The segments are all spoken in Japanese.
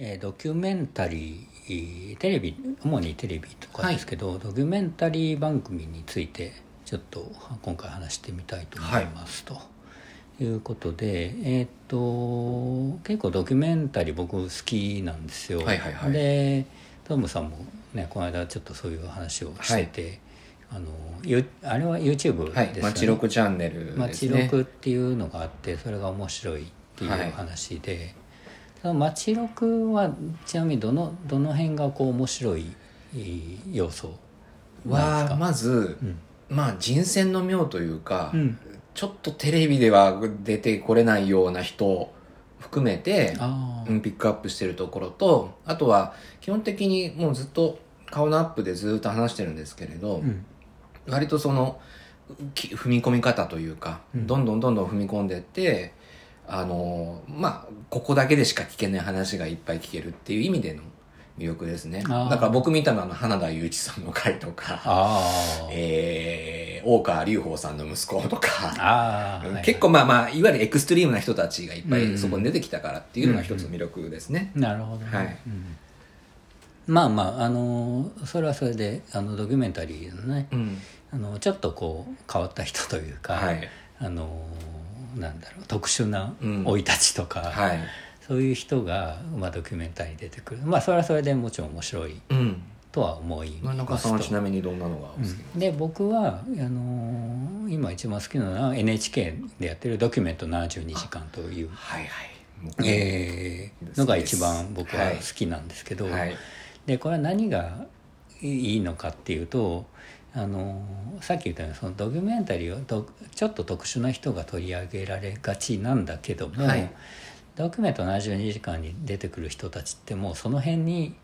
えードキュメンタリーテレビ主にテレビとかですけど、ドキュメンタリー番組についてちょっと今回話してみたいと思います、と。い。うことでえーっと結構ドキュメンタリー僕好きなんですよ、はいはいはい。でトムさんもねこの間ちょっとそういう話をしてて、あのゆあれは YouTube はいですよね、マチロクチャンネルですね。ロクっていうのがあってそれが面白いっていうはい。話で、そのマチロクはちなみにどのどの辺がこう面白い要素はまず、うん。まあ人選の妙というか、うん。ちょっとテレビでは出てこれないような人含めて、うんピックアップしてるところとあとは基本的にもうずっと顔のアップでずっと話してるんですけれど、うん。割とそのき踏み込み方というか、うん。どんどんどんどん踏み込んでってあのまあここだけでしか聞けない話がいっぱい聞けるっていう意味での魅力ですね。だから僕見たのはあの花田雄一さんの回とかえー、大川隆法さんの息子とか結構まあまあいわゆるエクストリームな人たちがいっぱうん。いそこに出てきたからっていうのが一つの魅力ですね、なるほどね、はい。うん。まあまああのそれはそれであのドキュメンタリーのね、うん。あのちょっとこう変わった人というか、はい。あのなんだろう特殊なうん。生い立ちとか、はい。そういう人が、まあ、ドキュメンタリーに出てくる。まあそれはそれでもちろん面白いうん。とは思います。とさんはちなみにどんなのがで僕はあのー今一番好きなのは NHK でやってる「ドキュメント72時間」という、はいはい。えーのが一番僕は好きなんですけど、はい。でこれは何がいいのかっていうとあのさっき言ったようにそのドキュメンタリーをどちょっと特殊な人が取り上げられがちなんだけども、はい。ドキュメント72時間に出てくる人たちってもうその辺に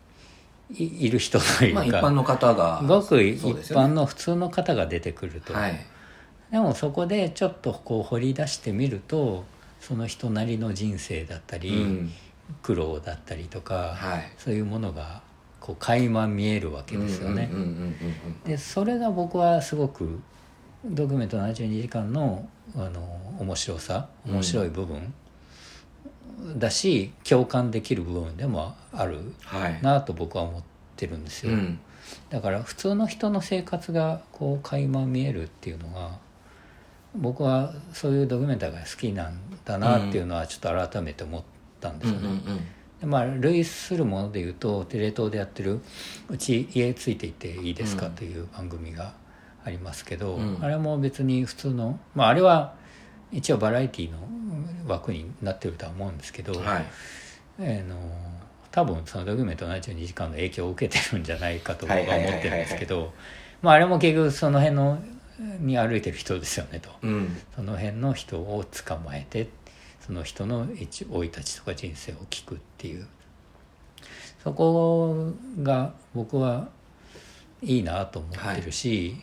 いいる人というか、まあ一般の方がごく一般の普通の方が出てくると、はい。でもそこでちょっとこう掘り出してみるとその人なりの人生だったり、うん。苦労だったりとか、はい。そういうものがこう垣間見えるわけですよね。でそれが僕はすごくドキュメント72時間のあの面白さ面白い部分だし、共感できる部分でもあるはいなと僕は思ってるんですよ。うんだから普通の人の生活がこう垣間見えるっていうのが僕はそういうドキュメンタリーが好きなんだなっていうのはちょっと改めて思ったんですよね。でまあ類するもので言うとテレ東でやってる「うち家ついていていいですか?」うんという番組がありますけど、うん。あれも別に普通のまああれは一応バラエティの枠になってるとは思うんですけど、はい。あの多分そのドキュメント72時間の影響を受けてるんじゃないかと僕は思ってるんですけどまああれも結局その辺のに歩いてる人ですよねと。うん。その辺の人を捕まえてその人の一生い立ちとか人生を聞くっていう。そこが僕はいいなと思ってるし、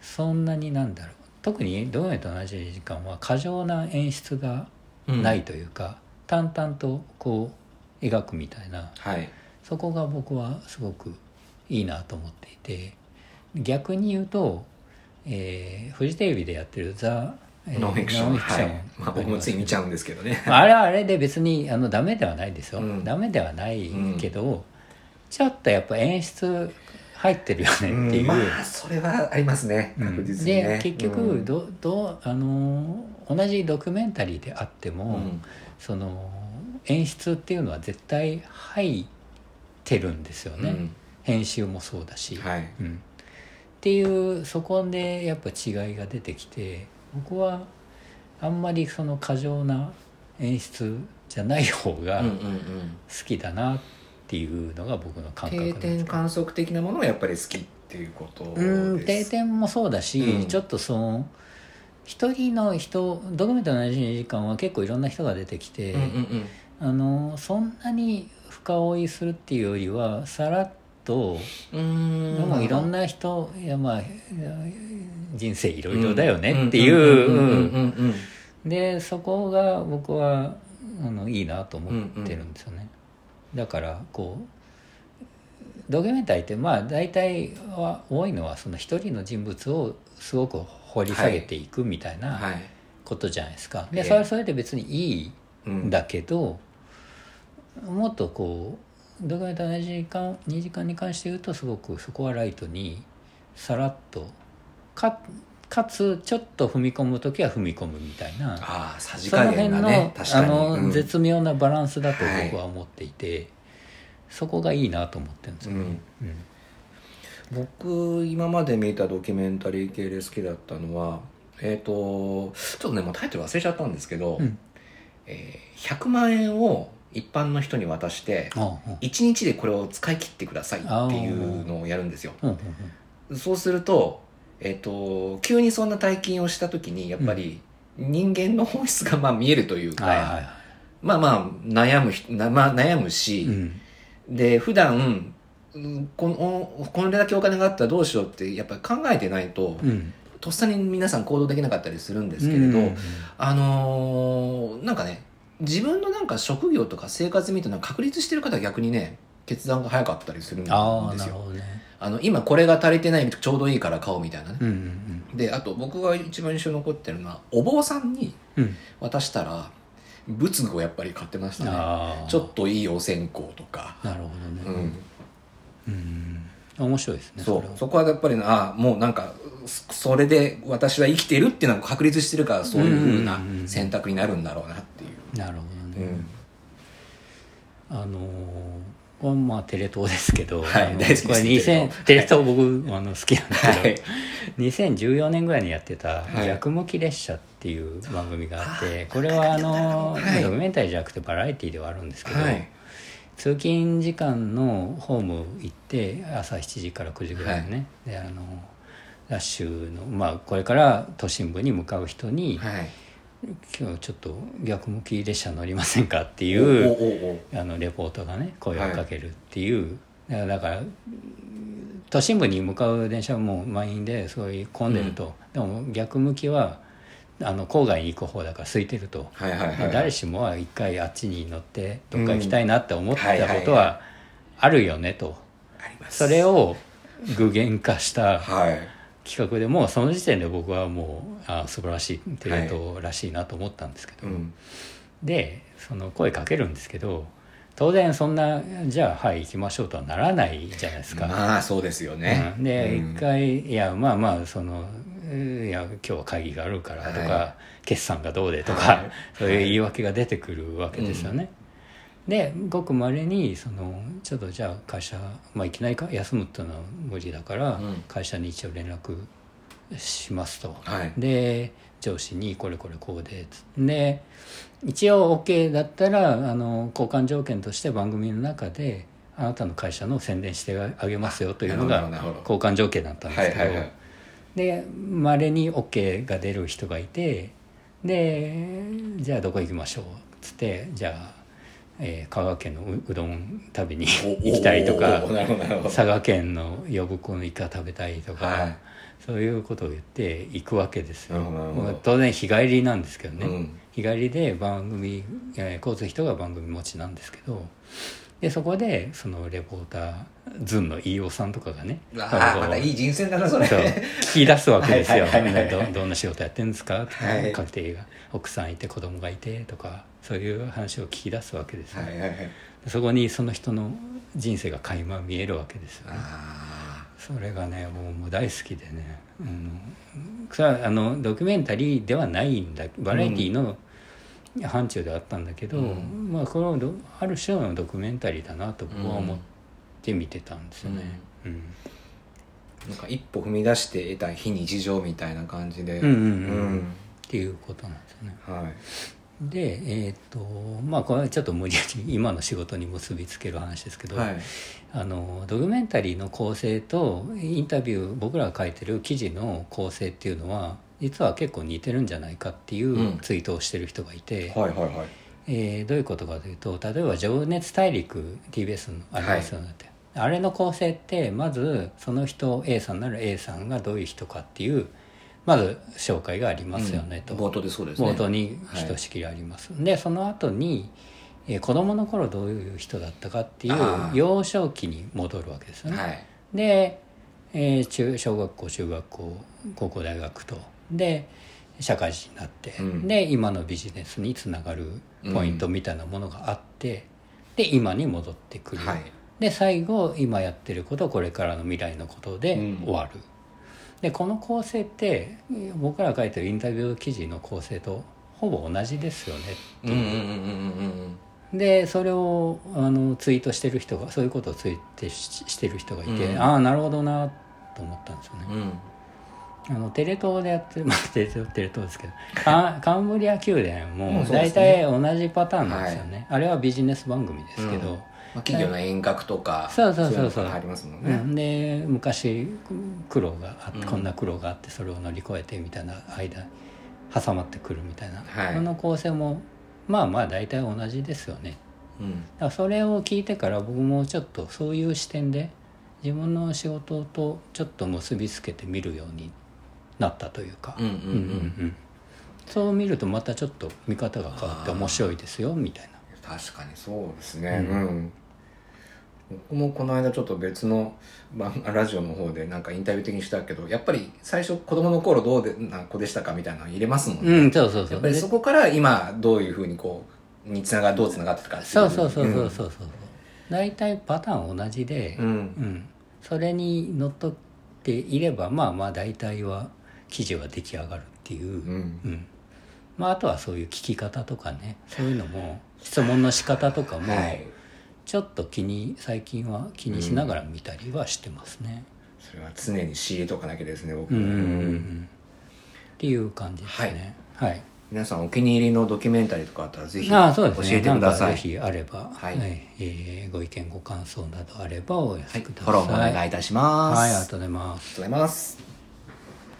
そんなになんだろう。特にドキュメント72時間は過剰な演出がないというか、淡々とこう描くみたいな。はい。そこが僕はすごくいいなと思っていて。逆に言うと、えーフジテレビでやってる「ザ・えーノンフィクション。はい。まあ僕もつい見ちゃうんですけどね。まああれはあれで別にあのダメではないですよ、うん。ダメではないけど、ちょっとやっぱ演出入ってるよねっていう、うん。まあそれはありますね。うん。確実にね。で結局どどあのー同じドキュメンタリーであっても、うん。その演出っていうのは絶対入ってるんですよね、うん。編集もそうだし、はい。うん、っていうそこでやっぱ違いが出てきて僕はあんまりその過剰な演出じゃない方が好きだなっていうのが僕の感覚なん定ですけど。点観測的なものはやっぱり好きっていうことうん定です点もそうだし、うん。ちょっとその一人の人ドキュメントの72時間は結構いろんな人が出てきて、うんうんうん。あのそんなに深追いするっていうよりはさらっとでもいろんな人いやまあ人生いろいろだよねっていんんううんうんでそこが僕はあのいいなと思ってるんですよね、だからこうドキュメンタリーってまあ大体は多いのはその一人の人物をすごく掘り下げていくみたいなはい。ことじゃないですか、ええ。でそれはそれで別にいいうん。んだけど、もっとこドキュメンタリーの2時間 ,2 時間に関して言うとすごくそこはライトにさらっとかかつちょっと踏み込む時は踏み込むみたいな。ああさじその加辺の,、減がね確かに。あの、うん。絶妙なバランスだと僕は思っていて、そこがいいなと思ってるんですよね。うん。僕今まで見たドキュメンタリー系で好きだったのはえっ、とちょっとねもうタイトル忘れちゃったんですけど、うん。えー100万円を一般の人に渡してああ1日でこれを使い切ってくださいっていうのをやるんですよ。うんうんうん。そうすると,、えっと急にそんな大金をした時にやっぱり人間の本質がまあ見えるというか、はいはいはい。まあまあ悩む人な、まあ、悩むし、うん。で普段うんこのこれだけお金があったらどうしようってやっぱり考えてないと、うん。とっさに皆さん行動できなかったりするんですけれど、うんあのーなんかね自分のなんか職業とか生活みたいな確立してる方は逆にね決断が早かったりするんですよ。ねあの今これが足りてないちょうどいいから買おうみたいなね、うんうんであと僕が一番印象に残ってるのはお坊さんにうん。うん渡したら仏具をやっぱり買ってましたね。ああちょっといいお線香とか、なるほどね。うん、うん。面白いですねそう。そこはやっぱりあもうなんかそそれで私は生きてるっていうのが確立してるからそういうふうなうんうんうん。選択になるんだろうなっていう、なるほどね。うん。あのーはまあテレ東ですけど、はい大好きです。これテレ東。2000テレ東僕あの好きなんですけど、はい。2014年ぐらいにやってた「はい。逆向き列車」っていう番組があって、これはあの、はい。ドキュメンタリーじゃなくてバラエティーではあるんですけど、はい。通勤時間のホーム行って朝7時から9時ぐらいのね、であのラッシュのまあこれから都心部に向かう人に、はい今日ちょっと逆向き列車乗りませんかっていおうあのレポートがね声をかけるっていう、だからだから都心部に向かう電車はもう満員ですごい混んでると、でも逆向きはあの郊外に行く方だから空いてると、はいはいはい誰しもは一回あっちに乗ってどっか行きたいなって思ったうん。はいはいことはあるよねと。それを具現化したはい企画でもうその時点で僕はもうあ素晴らしいテレ東らしいなと思ったんですけど、うん。でその声かけるんですけど当然そんなじゃあはい行きましょうとはならないじゃないですか。まあそうですよね、うん。でうん。一回いやまあまあそのいや今日は会議があるからとか、は決算がどうでとか、はい。そういう言い訳が出てくるわけですよね。でごくまれにそのちょっとじゃあ会社、まあ、いきなりか休むっていうのは無理だから、うん。会社に一応連絡しますと。はい。で上司にこれこれこうでで一応 OK だったらあの交換条件として番組の中であなたの会社の宣伝してあげますよというのが交換条件だったんですけど、はいはいはい。でまれに OK が出る人がいてでじゃあどこ行きましょう？っつってじゃあ、えー香川県のううどん食べにお行きたいとか佐賀県の呼子のイカ食べたいとか、はい。そういうことを言って行くわけですよ。当然日帰りなんですけどね、うん。日帰りで番組、えー交通費とか番組持ちなんですけどでそこでそのレポーターズンの飯尾さんとかがねああまだいい人選だなそれ。そう聞き出すわけですよ。どどんな仕事やってるんですか？とか、はい。家庭が奥さんいて子供がいてとかそういう話を聞き出すわけですよ、はいはいはい。そこにその人の人生が垣間見えるわけですよね。あそれがねもうもう大好きでね、うん、それはあのドキュメンタリーではないんだバラエティの範疇ではあったんだけど、うん。まあこのドある種のドキュメンタリーだなと僕は思って見てたんですよね。うん。ーなんか一歩踏み出して得た非日常みたいな感じで。っていうことなんですよね。はい。でえっ、とまあこれはちょっと無理やり今の仕事に結びつける話ですけど、はい。あのドキュメンタリーの構成とインタビュー僕らが書いてる記事の構成っていうのは実は結構似てるんじゃないかっていうツイートをしてる人がいて、はいはいはい。えーどういうことかというと例えば「情熱大陸」TBS のありますよねって、あれの構成ってまずその人 A さんなら A さんがどういう人かっていうまず紹介がありますよねと。うん。冒頭でそうですね。冒頭にひとしきりあります、でその後に、えー子供の頃どういう人だったかっていう幼少期に戻るわけですよね、はい。で、えー中小学校中学校高校大学とで社会人になって、うん。で今のビジネスにつながるポイントみたいなものがあって、で今に戻ってくる、はい。で最後今やってることこれからの未来のことでうん。終わる、でこの構成って僕らが書いてるインタビュー記事の構成とほぼ同じですよねう。んうんうんうんでそれをあのツイートしてる人がそういうことをツイートししてる人がいて、うん。ああなるほどなと思ったんですよね、うんうんあのテレ東でやってるまあテレ東テレ東ですけどカカンブリア宮殿うんも大体同じパターンなんですよね、あれはビジネス番組ですけど、うん。まあ、企業の遠隔とかそうそうそうそう。いのが入りますもんね、うん、で昔苦労があって、うん。こんな苦労があってそれを乗り越えてみたいな間挟まってくるみたいな、はい。この構成もまあまあ大体同じですよね。うん。だからそれを聞いてから僕もちょっとそういう視点で自分の仕事とちょっと結びつけて見るようになったというか、うんうんうん。うんそう見るとまたちょっと見方が変わって面白いですよみたいな。確かにそうですね。うん、僕もこの間ちょっと別の番ラジオの方でなんかインタビュー的にしたけどやっぱり最初子供の頃どうでな子でしたかみたいなの入れますもんね、うんそうそうそう。やっぱりそこから今どういうふうにこうにつながどうつながってたかそうそうそうそうそうそう大体パターン同じで、うん、うん。うん、それにのっとっていればまあまあ大体は記事は出来上がるっていう、うん。うん。まあ、あとはそういう聞き方とかね。そういうのも質問の仕方とかも はい。ちょっと気に最近は気にしながら見たりはしてますね。それは常に仕入れとかなきゃですね僕。も、うんうんっていう感じですね。はい。皆さんお気に入りのドキュメンタリーとかあったらぜひ教。えてください。なんかぜひあれば、はい。えーご意見ご感想などあればお寄はい、せください。フォローもお願いいたします、はい、ありがありがとうございます。とうございます